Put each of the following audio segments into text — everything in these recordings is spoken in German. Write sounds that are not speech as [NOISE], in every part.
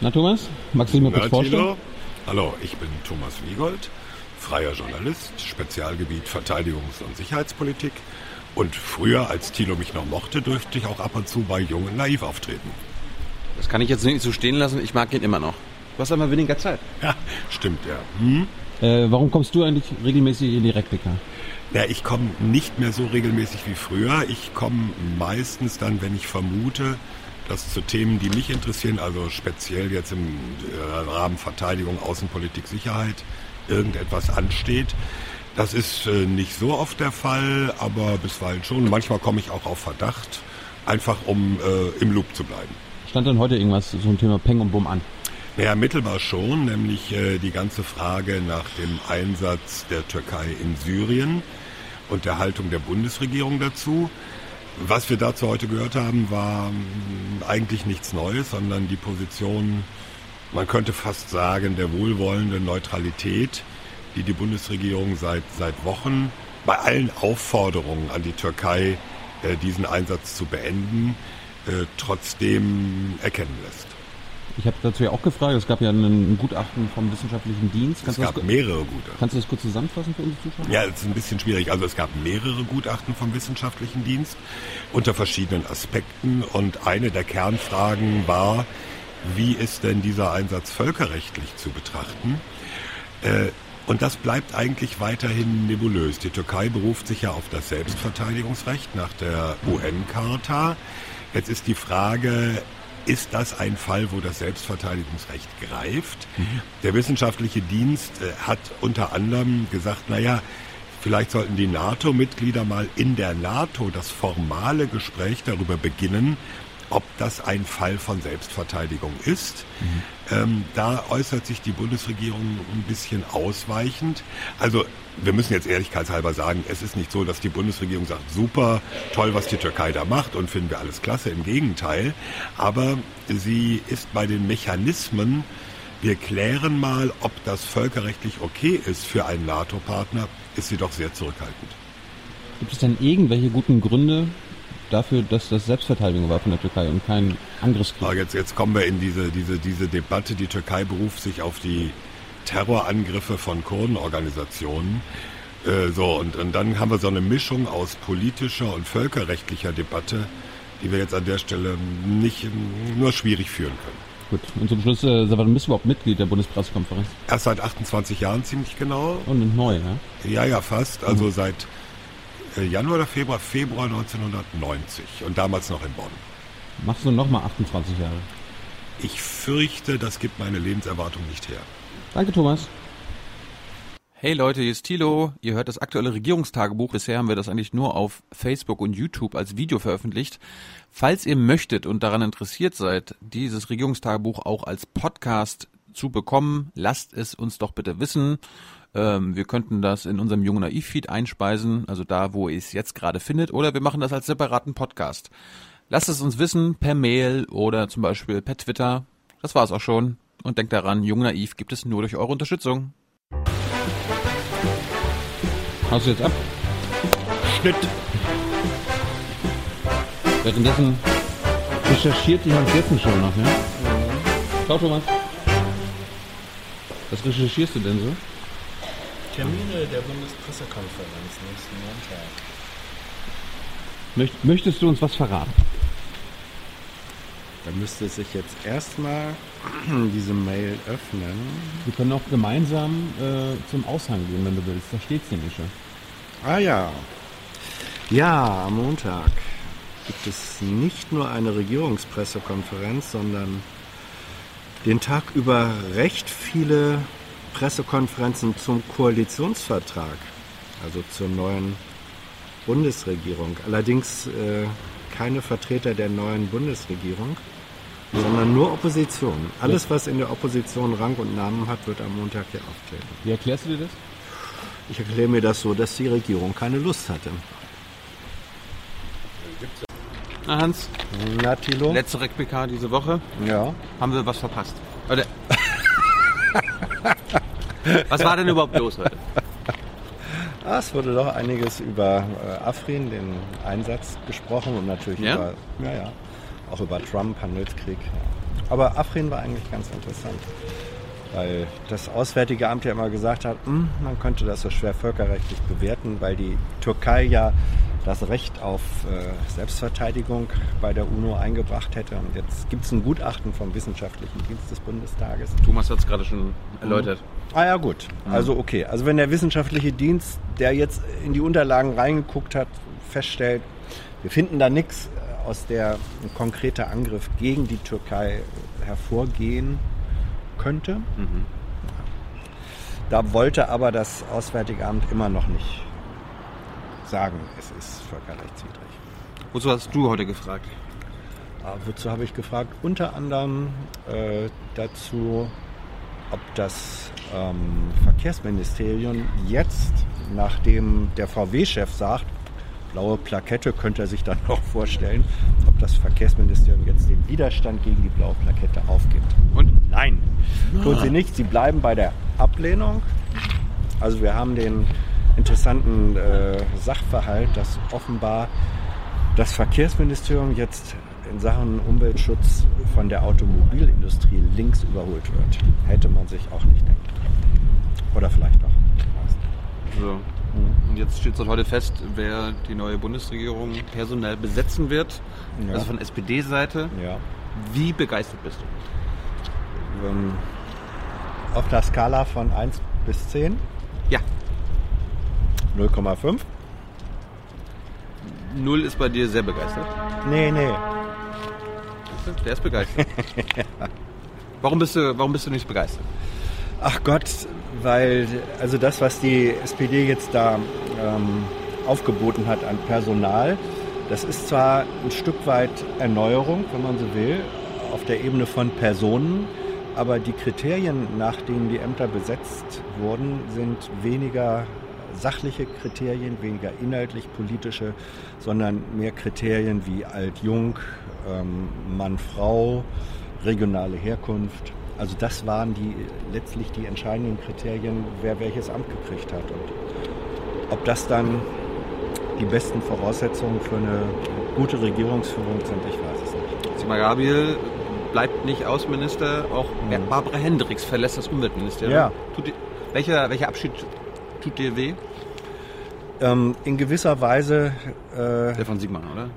Na Thomas, magst du dich mal kurz vorstellen? Thilo? Hallo, ich bin Thomas Wiegold, freier Journalist, Spezialgebiet Verteidigungs- und Sicherheitspolitik. Und früher, als Thilo mich noch mochte, durfte ich auch ab und zu bei Jung und Naiv auftreten. Das kann ich jetzt nicht so stehen lassen. Ich mag ihn immer noch. Du hast aber weniger Zeit. Ja, stimmt ja. Hm? Äh, warum kommst du eigentlich regelmäßig in die Replika? Ja, ich komme nicht mehr so regelmäßig wie früher. Ich komme meistens dann, wenn ich vermute, dass zu Themen, die mich interessieren, also speziell jetzt im äh, Rahmen Verteidigung, Außenpolitik, Sicherheit, irgendetwas ansteht. Das ist äh, nicht so oft der Fall, aber bisweilen schon. Manchmal komme ich auch auf Verdacht, einfach um äh, im Loop zu bleiben. Stand denn heute irgendwas ein Thema Peng und Bum an? Naja, mittelbar schon, nämlich äh, die ganze Frage nach dem Einsatz der Türkei in Syrien und der Haltung der Bundesregierung dazu. Was wir dazu heute gehört haben, war mh, eigentlich nichts Neues, sondern die Position, man könnte fast sagen, der wohlwollenden Neutralität, die die Bundesregierung seit, seit Wochen bei allen Aufforderungen an die Türkei, äh, diesen Einsatz zu beenden, äh, trotzdem erkennen lässt. Ich habe dazu ja auch gefragt, es gab ja ein, Gutachten vom wissenschaftlichen Dienst. Es Kannst, das, gab mehrere Gutachten. kannst du das kurz zusammenfassen für unsere Zuschauer? Ja, es ist ein bisschen schwierig. Also es gab mehrere Gutachten vom wissenschaftlichen Dienst unter verschiedenen Aspekten und eine der Kernfragen war, wie ist denn dieser Einsatz völkerrechtlich zu betrachten? Äh, und das bleibt eigentlich weiterhin nebulös. Die Türkei beruft sich ja auf das Selbstverteidigungsrecht nach der UN-Charta. Jetzt ist die Frage, ist das ein Fall, wo das Selbstverteidigungsrecht greift? Der wissenschaftliche Dienst äh, hat unter anderem gesagt, naja, vielleicht sollten die NATO-Mitglieder mal in der NATO das formale Gespräch darüber beginnen, ob das ein Fall von Selbstverteidigung ist. Ähm, da äußert sich die Bundesregierung ein bisschen ausweichend. Also wir müssen jetzt ehrlichkeitshalber sagen, es ist nicht so, dass die Bundesregierung sagt, super, toll, was die Türkei da macht und finden wir alles klasse. Im Gegenteil. Aber sie ist bei den Mechanismen, wir klären mal, ob das völkerrechtlich okay ist für einen NATO-Partner, ist sie doch sehr zurückhaltend. Gibt es denn irgendwelche guten Gründe dafür, dass das Selbstverteidigung war von der Türkei und kein Angriffskrieg? Aber jetzt, jetzt kommen wir in diese, diese, diese Debatte. Die Türkei beruft sich auf die Terrorangriffe von Kurdenorganisationen. Äh, so, und, und dann haben wir so eine Mischung aus politischer und völkerrechtlicher Debatte, die wir jetzt an der Stelle nicht nur schwierig führen können. Gut, und zum Schluss, äh, sag mal, du bist überhaupt Mitglied der Bundespressekonferenz? Erst seit 28 Jahren ziemlich genau. Und neu, ja? Ja, ja, fast. Also seit äh, Januar oder Februar, Februar 1990 und damals noch in Bonn. Machst du nochmal 28 Jahre? Ich fürchte, das gibt meine Lebenserwartung nicht her. Danke, Thomas. Hey Leute, hier ist Thilo. Ihr hört das aktuelle Regierungstagebuch. Bisher haben wir das eigentlich nur auf Facebook und YouTube als Video veröffentlicht. Falls ihr möchtet und daran interessiert seid, dieses Regierungstagebuch auch als Podcast zu bekommen, lasst es uns doch bitte wissen. Ähm, wir könnten das in unserem Jungen Naiv-Feed einspeisen, also da, wo ihr es jetzt gerade findet, oder wir machen das als separaten Podcast. Lasst es uns wissen per Mail oder zum Beispiel per Twitter. Das war's auch schon. Und denkt daran, Jung Naiv gibt es nur durch eure Unterstützung. Haust du jetzt ab? Schnitt. Währenddessen recherchiert die Hans Jessen schon noch, ja? Ciao, Thomas. Was recherchierst du denn so? Termine der Bundespressekonferenz nächsten Montag. Möcht, möchtest du uns was verraten? Da müsste sich jetzt erstmal [CLEARS THROAT] diese Mail öffnen. Wir können auch gemeinsam äh, zum Aushang gehen, wenn du willst. Da steht's nämlich schon. Ah ja. Ja, am Montag gibt es nicht nur eine Regierungspressekonferenz, sondern den Tag über recht viele Pressekonferenzen zum Koalitionsvertrag, also zur neuen Bundesregierung. Allerdings äh, keine Vertreter der neuen Bundesregierung, sondern nur Opposition. Alles, was in der Opposition Rang und Namen hat, wird am Montag hier auftreten. Wie erklärst du dir das? Ich erkläre mir das so, dass die Regierung keine Lust hatte. Na Hans, Na, Thilo? letzte RecPK diese Woche. Ja. Haben wir was verpasst? Oder? [LAUGHS] was war denn überhaupt los heute? Ah, es wurde doch einiges über äh, Afrin, den Einsatz, gesprochen und natürlich Ja? über, ja, ja, auch über Trump, Handelskrieg. Aber Afrin war eigentlich ganz interessant, weil das Auswärtige Amt ja immer gesagt hat, hm, man könnte das so schwer völkerrechtlich bewerten, weil die Türkei ja das Recht auf äh, Selbstverteidigung bei der UNO eingebracht hätte. Und jetzt gibt es ein Gutachten vom Wissenschaftlichen Dienst des Bundestages. Thomas hat es gerade schon erläutert. Ah ja gut, also okay. Also wenn der wissenschaftliche Dienst, der jetzt in die Unterlagen reingeguckt hat, feststellt, wir finden da nichts, aus der ein konkreter Angriff gegen die Türkei hervorgehen könnte. Da wollte aber das Auswärtige Amt immer noch nicht sagen, es ist völkerrechtswidrig. Wozu hast du heute gefragt? Aber wozu habe ich gefragt? Unter anderem äh, dazu, ob das ähm, Verkehrsministerium jetzt, nachdem der VW-Chef sagt, blaue Plakette könnte er sich dann [LAUGHS] auch vorstellen, ob das Verkehrsministerium jetzt den Widerstand gegen die blaue Plakette aufgibt. Und? Nein, tun sie nicht. Sie bleiben bei der Ablehnung. Also wir haben den interessanten äh, Sachverhalt, dass offenbar das Verkehrsministerium jetzt in Sachen Umweltschutz von der Automobilindustrie links überholt wird. Hätte man sich auch nicht denken können. Oder vielleicht doch. So. Und jetzt steht seit heute fest, wer die neue Bundesregierung personell besetzen wird. Ja. Also von SPD-Seite. Ja. Wie begeistert bist du? Ähm, auf der Skala von 1 bis 10, Ja. 0,5. Null ist bei dir sehr begeistert. Nee, nee. Der ist begeistert. [LAUGHS] warum, bist du, warum bist du nicht begeistert? Ach Gott, weil also das, was die SPD jetzt da ähm, aufgeboten hat an Personal, das ist zwar ein Stück weit Erneuerung, wenn man so will, auf der Ebene von Personen, aber die Kriterien, nach denen die Ämter besetzt wurden, sind weniger sachliche Kriterien, weniger inhaltlich politische, sondern mehr Kriterien wie alt-jung, ähm, Mann-Frau, regionale Herkunft. Also das waren die letztlich die entscheidenden Kriterien, wer welches Amt gekriegt hat. Und ob das dann die besten Voraussetzungen für eine gute Regierungsführung sind, ich weiß es nicht. Sima Gabriel bleibt nicht Außenminister, auch Barbara Hendricks verlässt das Umweltministerium. Ja. Tut welcher, welcher Abschied tut dir weh? Ähm, in gewisser Weise, äh, Der von Sigmar, oder?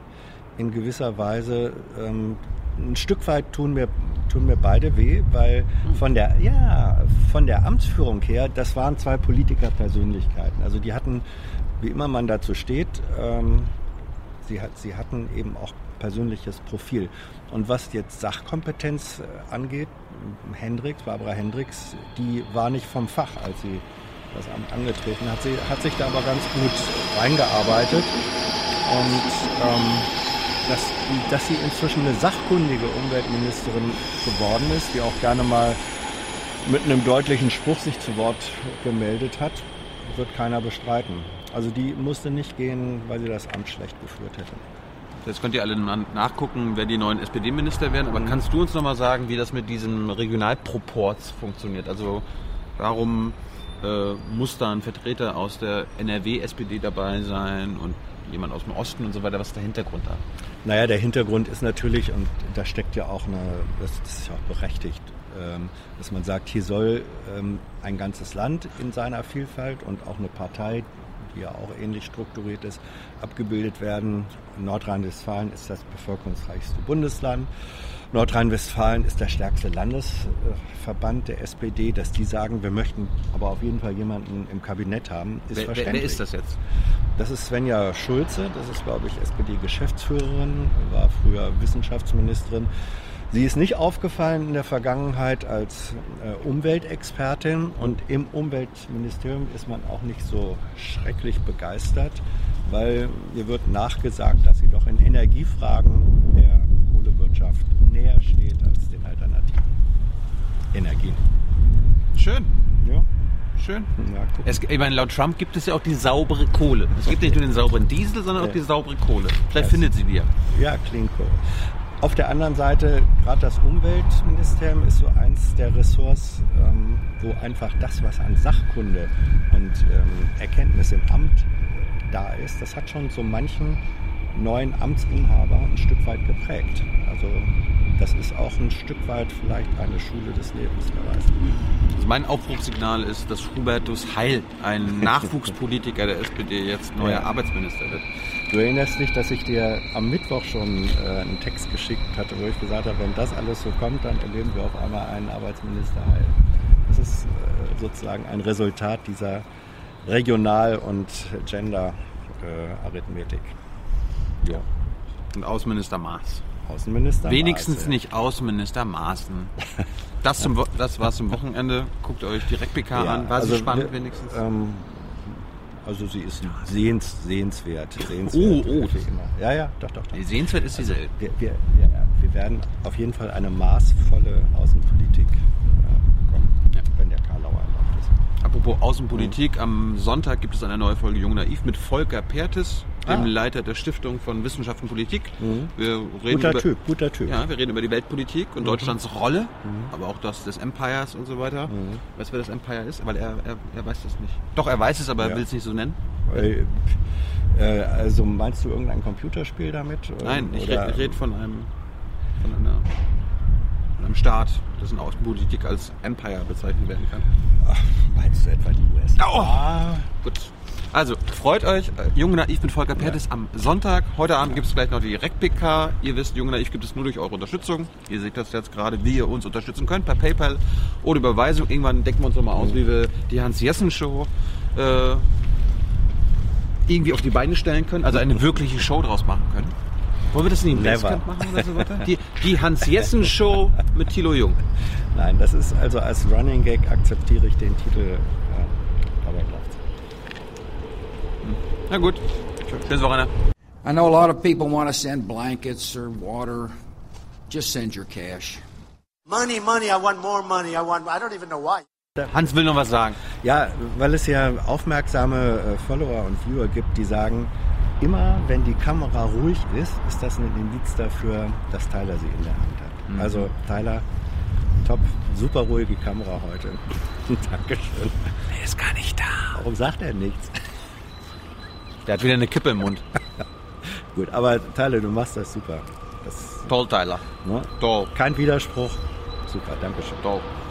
in gewisser Weise ähm, ein Stück weit tun mir tun mir beide weh, weil von der ja von der Amtsführung her, das waren zwei Politikerpersönlichkeiten. Also die hatten, wie immer man dazu steht, ähm, sie hat sie hatten eben auch persönliches Profil. Und was jetzt Sachkompetenz äh, angeht, Hendricks, Barbara Hendricks, die war nicht vom Fach, als sie das Amt angetreten hat. Sie hat sich da aber ganz gut reingearbeitet und ähm, dass, dass sie inzwischen eine sachkundige Umweltministerin geworden ist, die auch gerne mal mit einem deutlichen Spruch sich zu Wort gemeldet hat, wird keiner bestreiten. Also die musste nicht gehen, weil sie das Amt schlecht geführt hätte. Jetzt könnt ihr alle na- nachgucken, wer die neuen SPD-Minister werden. Aber kannst du uns nochmal sagen, wie das mit diesem Regionalproports funktioniert? Also warum äh, muss da ein Vertreter aus der NRW-SPD dabei sein und jemand aus dem Osten und so weiter? Was ist der Hintergrund da? Naja, der Hintergrund ist natürlich, und da steckt ja auch eine, das ist ja auch berechtigt, dass man sagt, hier soll ähm, ein ganzes Land in seiner Vielfalt und auch eine Partei, die ja auch ähnlich strukturiert ist, abgebildet werden. Nordrhein-Westfalen ist das bevölkerungsreichste Bundesland. Nordrhein-Westfalen ist der stärkste Landesverband der SPD, dass die sagen, wir möchten aber auf jeden Fall jemanden im Kabinett haben, ist wer, verständlich. wer ist das jetzt? Das ist Svenja Schulze, das ist, glaube ich, SPD-Geschäftsführerin, war früher Wissenschaftsministerin. Sie ist nicht aufgefallen in der Vergangenheit als äh, Umweltexpertin und im Umweltministerium ist man auch nicht so schrecklich begeistert, weil ihr wird nachgesagt, dass sie doch in Energiefragen der Kohlewirtschaft näher steht als den alternativen Energien. Schön, Ja, schön. guck. Es, ich meine, laut Trump gibt es ja auch die saubere Kohle. Es gibt nicht nur den sauberen Diesel, sondern auch Ja. die saubere Kohle. Vielleicht Das- findet sie die ja. Ja, Clean Coal. Auf der anderen Seite, gerade das Umweltministerium ist so eins der Ressorts, ähm, wo einfach das, was an Sachkunde und ähm, Erkenntnis im Amt da ist, das hat schon so manchen neuen Amtsinhaber ein Stück weit geprägt. Also das ist auch ein Stück weit vielleicht eine Schule des Lebens, wer weiß. Also mein Aufbruchssignal ist, dass Hubertus Heil, ein [LAUGHS] Nachwuchspolitiker der SPD, jetzt neuer Ja. Arbeitsminister wird. Du erinnerst dich, dass ich dir am Mittwoch schon äh, einen Text geschickt hatte, wo ich gesagt habe, wenn das alles so kommt, dann erleben wir auf einmal einen Arbeitsminister Heil. Das ist äh, sozusagen ein Resultat dieser Regional- und Gender-Arithmetik. ja. Und Außenminister Maas. Außenminister. Wenigstens Maas, ja. nicht Außenminister Maaßen. [LAUGHS] Das, zum, das war's zum Wochenende. Guckt euch direkt PK Ja, an. War sie also spannend wir- wenigstens? Ähm, also sie ist sehens, sehenswert. sehenswert Oh, oh. Ja, ja, doch, doch, doch. Die Sehenswert ist dieselbe. Wir, wir, wir, wir werden auf jeden Fall eine maßvolle Außenpolitik äh, bekommen, Ja. wenn der Karlauer erlaubt ist. Apropos Außenpolitik, am Sonntag gibt es eine neue Folge Jung Naiv mit Volker Pertes, dem Ah. Leiter der Stiftung von Wissenschaft und Politik. Wir reden Guter über, Typ, guter Typ. Ja, wir reden über die Weltpolitik und Deutschlands Rolle, aber auch das des Empires und so weiter. Weißt du, wer das Empire ist? Weil er, er, er weiß das nicht. Doch, er weiß es, aber er Ja. will es nicht so nennen. Äh, äh, also meinst du irgendein Computerspiel damit? Nein, ich rede red von einem von einer von einem Staat, dessen Außenpolitik als Empire bezeichnet werden kann. Ach, meinst du etwa die USA? Oh. Gut. Also, freut euch. Äh, Junge Naiv mit Volker Pertes am Sonntag. Heute Abend gibt es gleich noch die Direkt-PK. Ihr wisst, Junge Naiv gibt es nur durch eure Unterstützung. Ihr seht das jetzt gerade, wie ihr uns unterstützen könnt, per PayPal oder Überweisung. Irgendwann decken wir uns nochmal aus, wie wir die Hans-Jessen-Show äh, irgendwie auf die Beine stellen können. Also eine wirkliche Show draus machen können. Wollen wir das nicht im. Basecamp machen oder so weiter? Die, die Hans-Jessen-Show mit Thilo Jung. Nein, das ist also als Running Gag akzeptiere ich den Titel. Ja, aber läuft's. Na gut. Schönes Wochenende. I know a lot of people want to send blankets or water. Just send your cash. Money, money, I want more money. I want, I don't even know why. Hans will noch was sagen. Ja, weil es ja aufmerksame äh, Follower und Viewer gibt, die sagen, immer wenn die Kamera ruhig ist, ist das ein Indiz dafür, dass Tyler sie in der Hand hat. Also Tyler, top, super ruhige Kamera heute. [LAUGHS] Dankeschön. Er ist gar nicht da. Warum sagt er nichts? Der hat wieder eine Kippe im Mund. [LAUGHS] Gut, aber Tyler, du machst das super. Das, Toll, Tyler. ne? Toll. Kein Widerspruch. Super, Dankeschön. Toll.